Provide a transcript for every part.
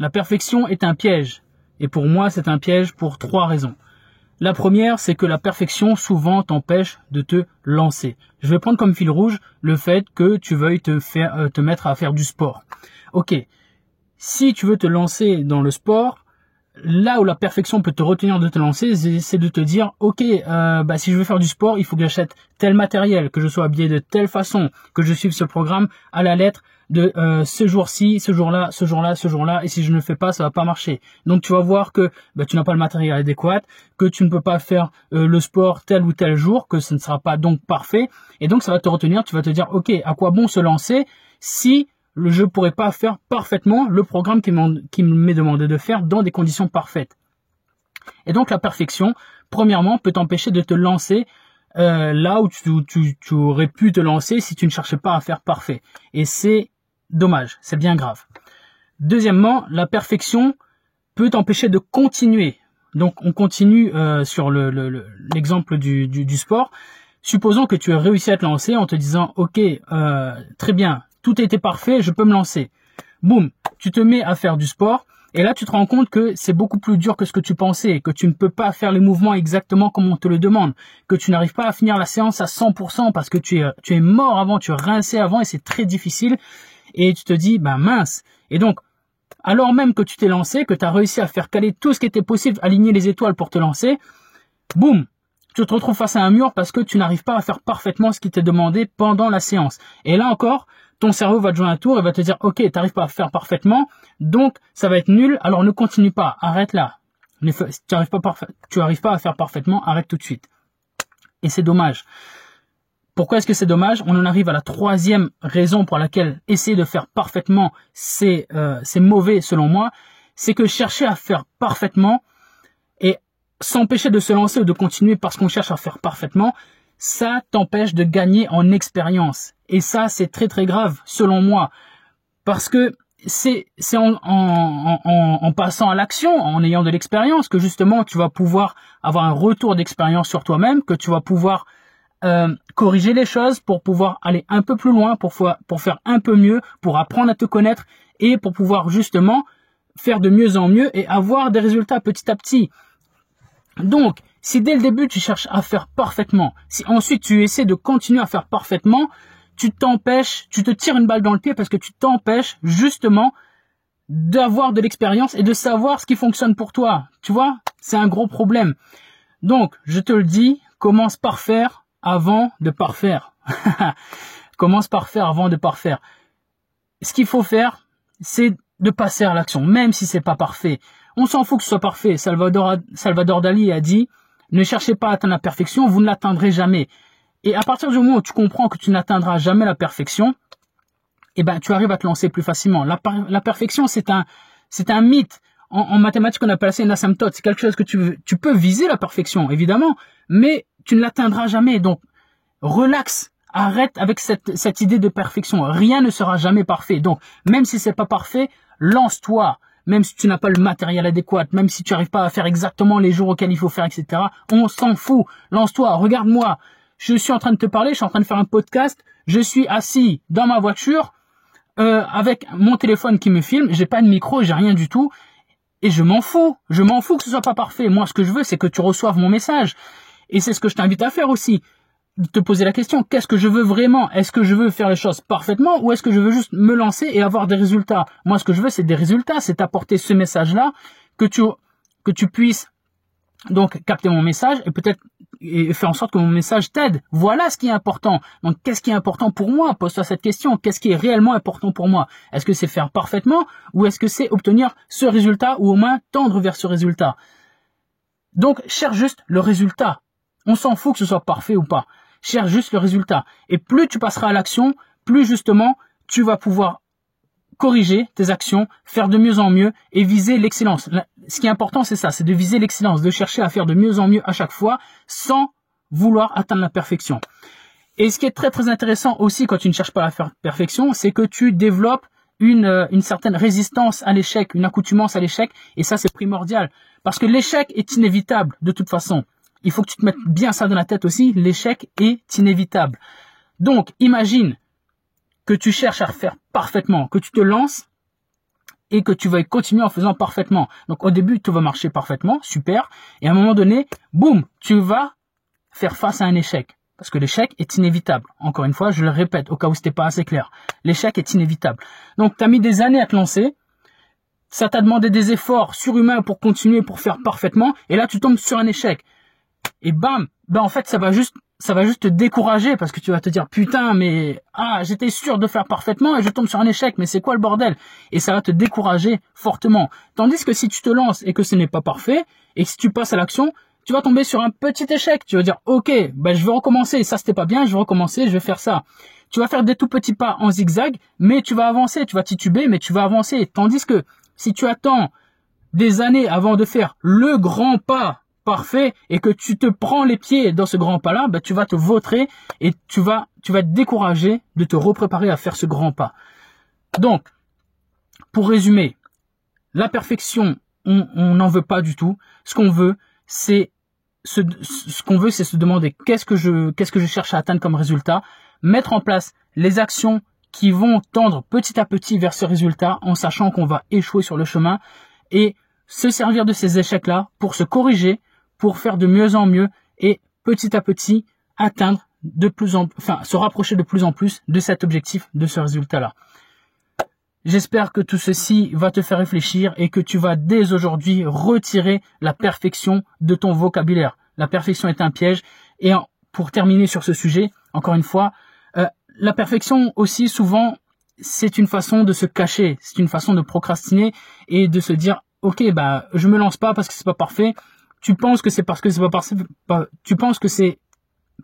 La perfection est un piège. Et pour moi, c'est un piège pour trois raisons. La première, c'est que la perfection souvent t'empêche de te lancer. Je vais prendre comme fil rouge le fait que tu veuilles te euh, mettre à faire du sport. OK. Si tu veux te lancer dans le sport, là où la perfection peut te retenir de te lancer, c'est de te dire, ok, euh, bah, si je veux faire du sport, il faut que j'achète tel matériel, que je sois habillé de telle façon, que je suive ce programme à la lettre de euh, ce jour-ci, ce jour-là, ce jour-là, ce jour-là, et si je ne le fais pas, ça va pas marcher. Donc tu vas voir que bah, tu n'as pas le matériel adéquat, que tu ne peux pas faire euh, le sport tel ou tel jour, que ce ne sera pas donc parfait, et donc ça va te retenir, tu vas te dire, ok, à quoi bon se lancer si je ne pourrais pas faire parfaitement le programme qui m'est demandé de faire dans des conditions parfaites. Et donc la perfection, premièrement, peut t'empêcher de te lancer euh, là où tu, aurais pu te lancer si tu ne cherchais pas à faire parfait. Et c'est dommage, c'est bien grave. Deuxièmement, la perfection peut t'empêcher de continuer. Donc on continue euh, sur l'exemple du, sport. Supposons que tu as réussi à te lancer en te disant, ok, euh, très bien, tout était parfait, je peux me lancer. Boum, tu te mets à faire du sport. Et là, tu te rends compte que c'est beaucoup plus dur que ce que tu pensais, que tu ne peux pas faire les mouvements exactement comme on te le demande, que tu n'arrives pas à finir la séance à 100% parce que tu es, tu es mort avant, tu es rincé avant et c'est très difficile. Et tu te dis, ben mince. Et donc, alors même que tu t'es lancé, que tu as réussi à faire caler tout ce qui était possible, aligner les étoiles pour te lancer, boum, tu te retrouves face à un mur parce que tu n'arrives pas à faire parfaitement ce qui t'est demandé pendant la séance. Et là encore, ton cerveau va te jouer un tour et va te dire, ok, tu n'arrives pas à faire parfaitement, donc ça va être nul, alors ne continue pas, arrête là. Tu n'arrives pas, à faire parfaitement, arrête tout de suite. Et c'est dommage. Pourquoi est-ce que c'est dommage? On en arrive à la troisième raison pour laquelle essayer de faire parfaitement, c'est euh, mauvais selon moi. C'est que chercher à faire parfaitement et s'empêcher de se lancer ou de continuer parce qu'on cherche à faire parfaitement, ça t'empêche de gagner en expérience. Et ça, c'est très très grave, selon moi. Parce que c'est en, passant à l'action, en ayant de l'expérience, que justement tu vas pouvoir avoir un retour d'expérience sur toi-même, que tu vas pouvoir euh, corriger les choses pour pouvoir aller un peu plus loin, pour, pour faire un peu mieux, pour apprendre à te connaître et pour pouvoir justement faire de mieux en mieux et avoir des résultats petit à petit. Donc, si dès le début tu cherches à faire parfaitement, si ensuite tu essaies de continuer à faire parfaitement, tu t'empêches, tu te tires une balle dans le pied parce que tu t'empêches justement d'avoir de l'expérience et de savoir ce qui fonctionne pour toi. Tu vois, c'est un gros problème. Donc, je te le dis, commence par faire avant de parfaire. commence par faire avant de parfaire. Ce qu'il faut faire, c'est de passer à l'action, même si c'est pas parfait. On s'en fout que ce soit parfait. Salvador, Salvador Dali a dit, ne cherchez pas à atteindre la perfection, vous ne l'atteindrez jamais. Et à partir du moment où tu comprends que tu n'atteindras jamais la perfection, eh ben, tu arrives à te lancer plus facilement. La, perfection, c'est un, c'est un mythe. En, mathématiques, on appelle ça une asymptote. C'est quelque chose que tu, tu peux viser la perfection, évidemment, mais tu ne l'atteindras jamais. Donc, relax. Arrête avec cette, cette idée de perfection. Rien ne sera jamais parfait. Donc, même si c'est pas parfait, lance-toi même si tu n'as pas le matériel adéquat, même si tu n'arrives pas à faire exactement les jours auxquels il faut faire, etc. On s'en fout. Lance-toi, regarde-moi. Je suis en train de te parler, je suis en train de faire un podcast. Je suis assis dans ma voiture euh, avec mon téléphone qui me filme. J'ai pas de micro, j'ai rien du tout. Et je m'en fous. Je m'en fous que ce soit pas parfait. Moi, ce que je veux, c'est que tu reçoives mon message. Et c'est ce que je t'invite à faire aussi te poser la question, qu'est-ce que je veux vraiment? Est-ce que je veux faire les choses parfaitement ou est-ce que je veux juste me lancer et avoir des résultats? Moi, ce que je veux, c'est des résultats, c'est apporter ce message-là, que tu, que tu puisses donc capter mon message et peut-être et faire en sorte que mon message t'aide. Voilà ce qui est important. Donc, qu'est-ce qui est important pour moi? Pose-toi cette question. Qu'est-ce qui est réellement important pour moi? Est-ce que c'est faire parfaitement ou est-ce que c'est obtenir ce résultat ou au moins tendre vers ce résultat? Donc, cherche juste le résultat. On s'en fout que ce soit parfait ou pas cherche juste le résultat. Et plus tu passeras à l'action, plus justement tu vas pouvoir corriger tes actions, faire de mieux en mieux et viser l'excellence. Ce qui est important, c'est ça, c'est de viser l'excellence, de chercher à faire de mieux en mieux à chaque fois sans vouloir atteindre la perfection. Et ce qui est très très intéressant aussi quand tu ne cherches pas la perfection, c'est que tu développes une, euh, une certaine résistance à l'échec, une accoutumance à l'échec, et ça c'est primordial. Parce que l'échec est inévitable de toute façon. Il faut que tu te mettes bien ça dans la tête aussi, l'échec est inévitable. Donc imagine que tu cherches à faire parfaitement, que tu te lances et que tu vas continuer en faisant parfaitement. Donc au début, tout va marcher parfaitement, super, et à un moment donné, boum, tu vas faire face à un échec. Parce que l'échec est inévitable. Encore une fois, je le répète au cas où c'était pas assez clair. L'échec est inévitable. Donc, tu as mis des années à te lancer. Ça t'a demandé des efforts surhumains pour continuer, pour faire parfaitement. Et là, tu tombes sur un échec. Et bam, ben en fait, ça va juste, ça va juste te décourager parce que tu vas te dire putain, mais ah, j'étais sûr de faire parfaitement et je tombe sur un échec. Mais c'est quoi le bordel? Et ça va te décourager fortement. Tandis que si tu te lances et que ce n'est pas parfait et si tu passes à l'action, tu vas tomber sur un petit échec. Tu vas dire, ok, ben je vais recommencer. Ça c'était pas bien, je vais recommencer, je vais faire ça. Tu vas faire des tout petits pas en zigzag, mais tu vas avancer. Tu vas tituber, mais tu vas avancer. Tandis que si tu attends des années avant de faire le grand pas et que tu te prends les pieds dans ce grand pas-là, ben tu vas te vautrer et tu vas, tu vas te décourager de te repréparer à faire ce grand pas. Donc, pour résumer, la perfection, on n'en veut pas du tout. Ce qu'on veut, c'est ce, ce qu'on veut, c'est se demander qu'est-ce que je, qu'est-ce que je cherche à atteindre comme résultat, mettre en place les actions qui vont tendre petit à petit vers ce résultat en sachant qu'on va échouer sur le chemin et se servir de ces échecs-là pour se corriger, pour faire de mieux en mieux et petit à petit atteindre de plus en, enfin, se rapprocher de plus en plus de cet objectif, de ce résultat-là. J'espère que tout ceci va te faire réfléchir et que tu vas dès aujourd'hui retirer la perfection de ton vocabulaire. La perfection est un piège. Et pour terminer sur ce sujet, encore une fois, euh, la perfection aussi souvent c'est une façon de se cacher, c'est une façon de procrastiner et de se dire ok bah je me lance pas parce que c'est pas parfait. Tu penses que c'est parce que c'est pas parfait, tu penses que c'est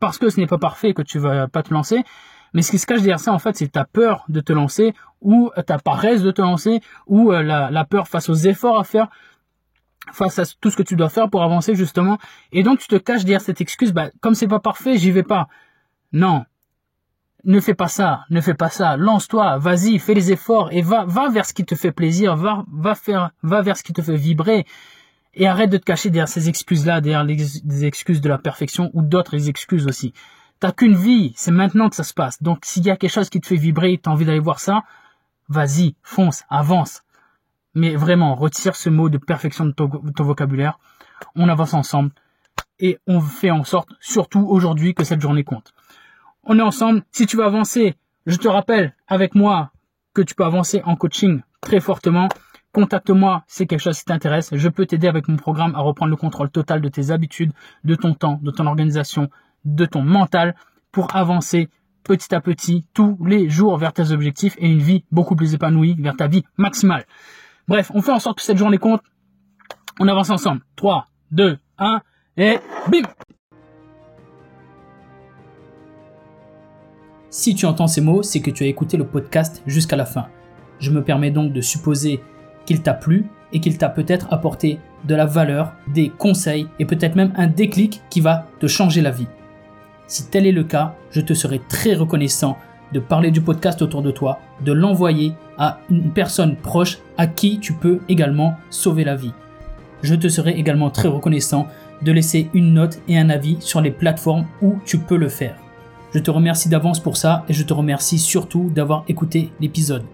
parce que ce n'est pas parfait que tu vas pas te lancer, mais ce qui se cache derrière ça, en fait, c'est ta peur de te lancer ou ta paresse de te lancer ou euh, la, peur face aux efforts à faire face à tout ce que tu dois faire pour avancer justement. Et donc tu te caches derrière cette excuse bah comme c'est pas parfait j'y vais pas. Non. Ne fais pas ça. Ne fais pas ça. Lance-toi. Vas-y. Fais les efforts et va va vers ce qui te fait plaisir. Va va faire va vers ce qui te fait vibrer et arrête de te cacher derrière ces excuses là derrière les excuses de la perfection ou d'autres excuses aussi T'as qu'une vie, c'est maintenant que ça se passe. Donc s'il y a quelque chose qui te fait vibrer, t'as envie d'aller voir ça, vas-y, fonce, avance. Mais vraiment, retire ce mot de perfection de ton, vocabulaire. On avance ensemble et on fait en sorte, surtout aujourd'hui, que cette journée compte. On est ensemble. Si tu veux avancer, je te rappelle avec moi que tu peux avancer en coaching très fortement. Contacte-moi si quelque chose qui t'intéresse. Je peux t'aider avec mon programme à reprendre le contrôle total de tes habitudes, de ton temps, de ton organisation, de ton mental pour avancer petit à petit tous les jours vers tes objectifs et une vie beaucoup plus épanouie vers ta vie maximale. Bref, on fait en sorte que cette journée compte. On avance ensemble. 3, 2, 1 et bim Si tu entends ces mots, c'est que tu as écouté le podcast jusqu'à la fin. Je me permets donc de supposer qu'il t'a plu et qu'il t'a peut-être apporté de la valeur, des conseils et peut-être même un déclic qui va te changer la vie. Si tel est le cas, je te serai très reconnaissant de parler du podcast autour de toi, de l'envoyer à une personne proche à qui tu peux également sauver la vie. Je te serai également très reconnaissant de laisser une note et un avis sur les plateformes où tu peux le faire. Je te remercie d'avance pour ça et je te remercie surtout d'avoir écouté l'épisode.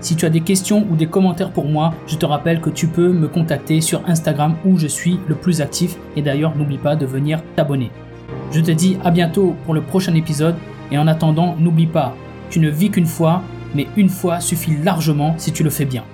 Si tu as des questions ou des commentaires pour moi, je te rappelle que tu peux me contacter sur Instagram où je suis le plus actif et d'ailleurs n'oublie pas de venir t'abonner. Je te dis à bientôt pour le prochain épisode et en attendant, n'oublie pas, tu ne vis qu'une fois, mais une fois suffit largement si tu le fais bien.